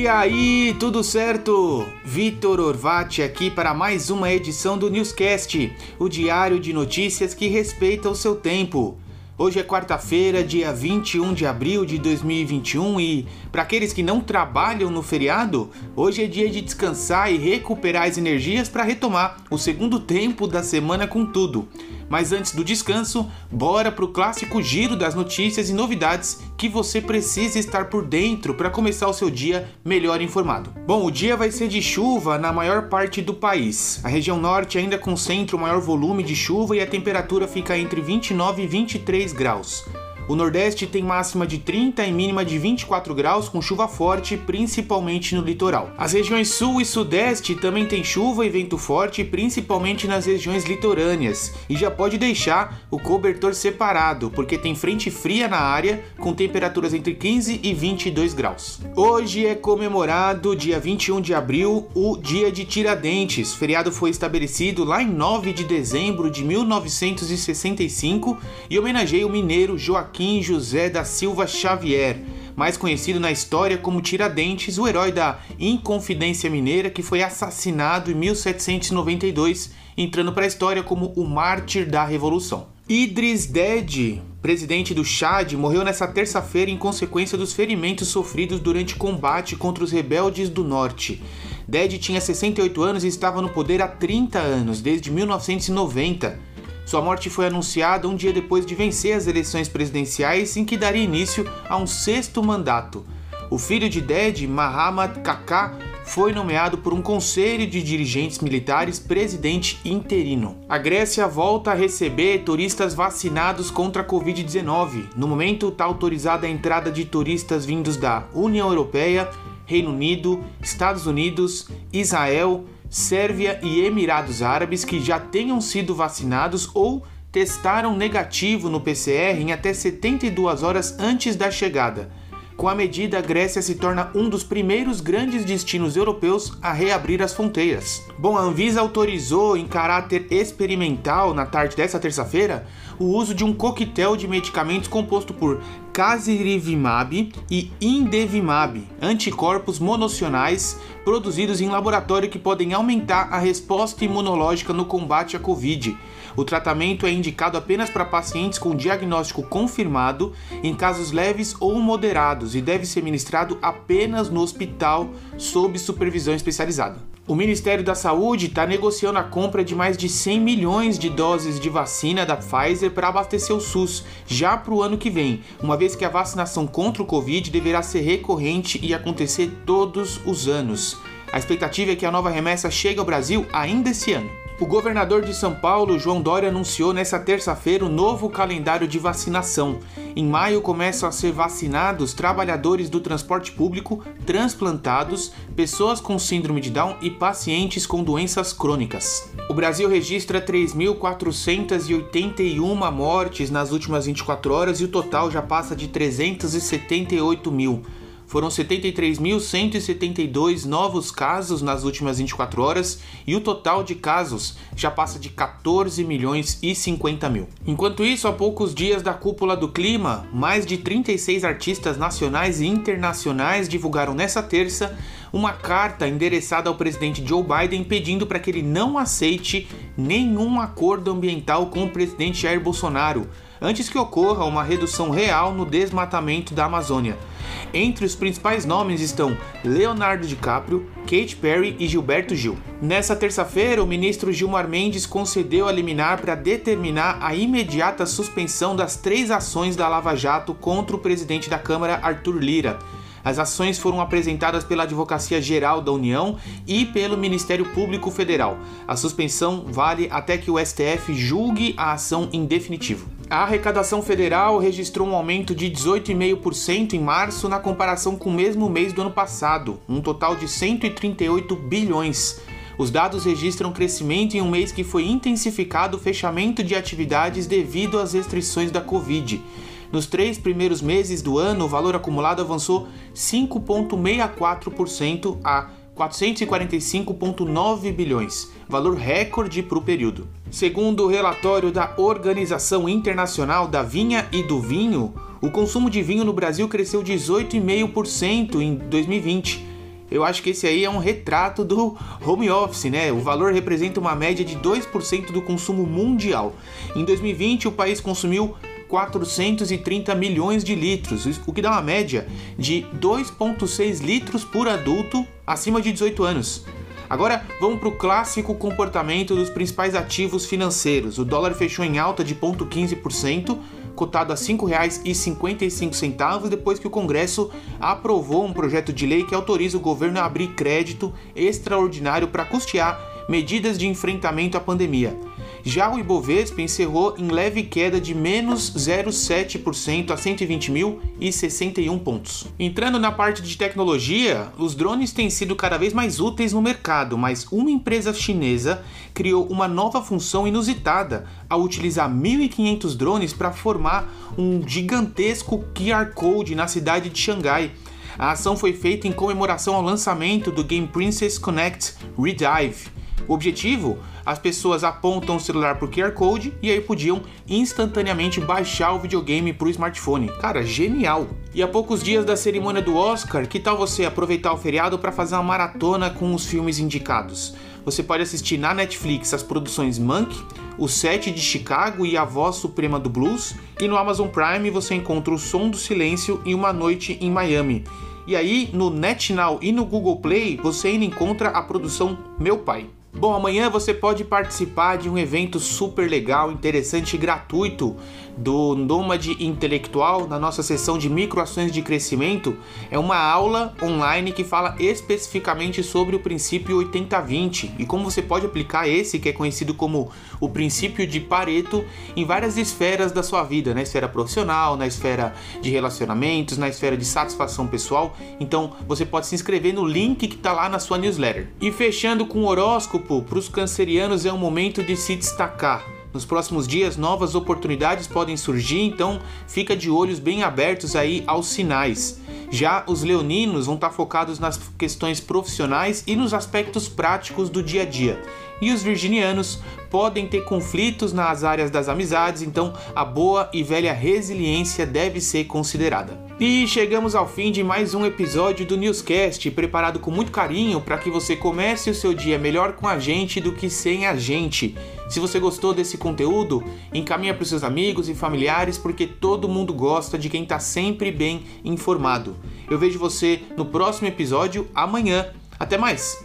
E aí, tudo certo? Vitor Orvati aqui para mais uma edição do Newscast, o diário de notícias que respeita o seu tempo. Hoje é quarta-feira, dia 21 de abril de 2021 e, para aqueles que não trabalham no feriado, hoje é dia de descansar e recuperar as energias para retomar o segundo tempo da semana com tudo. Mas antes do descanso, bora pro clássico giro das notícias e novidades que você precisa estar por dentro para começar o seu dia melhor informado. Bom, o dia vai ser de chuva na maior parte do país. A região norte ainda concentra o maior volume de chuva e a temperatura fica entre 29 e 23 graus. O Nordeste tem máxima de 30 e mínima de 24 graus, com chuva forte, principalmente no litoral. As regiões Sul e Sudeste também tem chuva e vento forte, principalmente nas regiões litorâneas, e já pode deixar o cobertor separado, porque tem frente fria na área, com temperaturas entre 15 e 22 graus. Hoje é comemorado, dia 21 de abril, o Dia de Tiradentes. O feriado foi estabelecido lá em 9 de dezembro de 1965 e homenageia o mineiro Joaquim Joaquim José da Silva Xavier, mais conhecido na história como Tiradentes, o herói da Inconfidência Mineira que foi assassinado em 1792, entrando para a história como o mártir da Revolução. Idris Dede, presidente do Chad, morreu nesta terça-feira em consequência dos ferimentos sofridos durante combate contra os rebeldes do norte. Dede tinha 68 anos e estava no poder há 30 anos, desde 1990. Sua morte foi anunciada um dia depois de vencer as eleições presidenciais, em que daria início a um sexto mandato. O filho de Ded, Mahamat Kaká, foi nomeado por um conselho de dirigentes militares presidente interino. A Grécia volta a receber turistas vacinados contra a Covid-19. No momento, está autorizada a entrada de turistas vindos da União Europeia, Reino Unido, Estados Unidos, Israel, Sérvia e Emirados Árabes que já tenham sido vacinados ou testaram negativo no PCR em até 72 horas antes da chegada. Com a medida, a Grécia se torna um dos primeiros grandes destinos europeus a reabrir as fronteiras. Bom, a Anvisa autorizou, em caráter experimental, na tarde desta terça-feira, o uso de um coquetel de medicamentos composto por casirivimab e indevimab, anticorpos monocionais produzidos em laboratório que podem aumentar a resposta imunológica no combate à Covid. O tratamento é indicado apenas para pacientes com diagnóstico confirmado, em casos leves ou moderados, e deve ser ministrado apenas no hospital sob supervisão especializada. O Ministério da Saúde está negociando a compra de mais de 100 milhões de doses de vacina da Pfizer para abastecer o SUS já para o ano que vem, uma vez que a vacinação contra o Covid deverá ser recorrente e acontecer todos os anos. A expectativa é que a nova remessa chegue ao Brasil ainda esse ano. O governador de São Paulo, João Dória, anunciou nesta terça-feira o novo calendário de vacinação. Em maio começam a ser vacinados trabalhadores do transporte público, transplantados, pessoas com síndrome de Down e pacientes com doenças crônicas. O Brasil registra 3.481 mortes nas últimas 24 horas e o total já passa de 378 mil. Foram 73.172 novos casos nas últimas 24 horas e o total de casos já passa de 14 milhões e 50 mil. Enquanto isso, há poucos dias da cúpula do clima, mais de 36 artistas nacionais e internacionais divulgaram nessa terça uma carta endereçada ao presidente Joe Biden pedindo para que ele não aceite nenhum acordo ambiental com o presidente Jair Bolsonaro antes que ocorra uma redução real no desmatamento da Amazônia. Entre os principais nomes estão Leonardo DiCaprio, Kate Perry e Gilberto Gil. Nessa terça-feira, o ministro Gilmar Mendes concedeu a liminar para determinar a imediata suspensão das três ações da Lava Jato contra o presidente da Câmara, Arthur Lira. As ações foram apresentadas pela Advocacia Geral da União e pelo Ministério Público Federal. A suspensão vale até que o STF julgue a ação em definitivo. A arrecadação federal registrou um aumento de 18,5% em março na comparação com o mesmo mês do ano passado, um total de 138 bilhões. Os dados registram crescimento em um mês que foi intensificado o fechamento de atividades devido às restrições da Covid. Nos três primeiros meses do ano, o valor acumulado avançou 5,64% a 445,9 bilhões, valor recorde para o período. Segundo o relatório da Organização Internacional da Vinha e do Vinho, o consumo de vinho no Brasil cresceu 18,5% em 2020 Eu acho que esse aí é um retrato do home office, né? O valor representa uma média de 2% do consumo mundial. Em 2020, o país consumiu 430 milhões de litros, o que dá uma média de 2,6 litros por adulto acima de 18 anos. Agora vamos para o clássico comportamento dos principais ativos financeiros. O dólar fechou em alta de 0,15%, cotado a R$ 5,55 depois que o Congresso aprovou um projeto de lei que autoriza o governo a abrir crédito extraordinário para custear medidas de enfrentamento à pandemia. Já o Ibovespa encerrou em leve queda de menos 0,7% a 120.061 pontos. Entrando na parte de tecnologia, os drones têm sido cada vez mais úteis no mercado, mas uma empresa chinesa criou uma nova função inusitada ao utilizar 1.500 drones para formar um gigantesco QR Code na cidade de Xangai. A ação foi feita em comemoração ao lançamento do Game Princess Connect Redive o objetivo? As pessoas apontam o celular pro QR Code e aí podiam instantaneamente baixar o videogame pro smartphone. Cara, genial! E a poucos dias da cerimônia do Oscar, que tal você aproveitar o feriado para fazer uma maratona com os filmes indicados? Você pode assistir na Netflix as produções Monk, O Sete de Chicago e A Voz Suprema do Blues, e no Amazon Prime você encontra O Som do Silêncio e Uma Noite em Miami. E aí, no NetNow e no Google Play, você ainda encontra a produção Meu Pai. Bom, amanhã você pode participar de um evento super legal, interessante e gratuito do Nômade Intelectual na nossa sessão de microações de crescimento. É uma aula online que fala especificamente sobre o princípio 80-20 e como você pode aplicar esse que é conhecido como o princípio de Pareto em várias esferas da sua vida, na esfera profissional, na esfera de relacionamentos, na esfera de satisfação pessoal. Então você pode se inscrever no link que está lá na sua newsletter. E fechando com o horóscopo, para os cancerianos é um momento de se destacar nos próximos dias, novas oportunidades podem surgir, então fica de olhos bem abertos aí aos sinais. Já os leoninos vão estar focados nas questões profissionais e nos aspectos práticos do dia a dia. E os virginianos podem ter conflitos nas áreas das amizades, então a boa e velha resiliência deve ser considerada. E chegamos ao fim de mais um episódio do Newscast, preparado com muito carinho para que você comece o seu dia melhor com a gente do que sem a gente. Se você gostou desse conteúdo, encaminha para os seus amigos e familiares, porque todo mundo gosta de quem está sempre bem informado. Eu vejo você no próximo episódio amanhã. Até mais!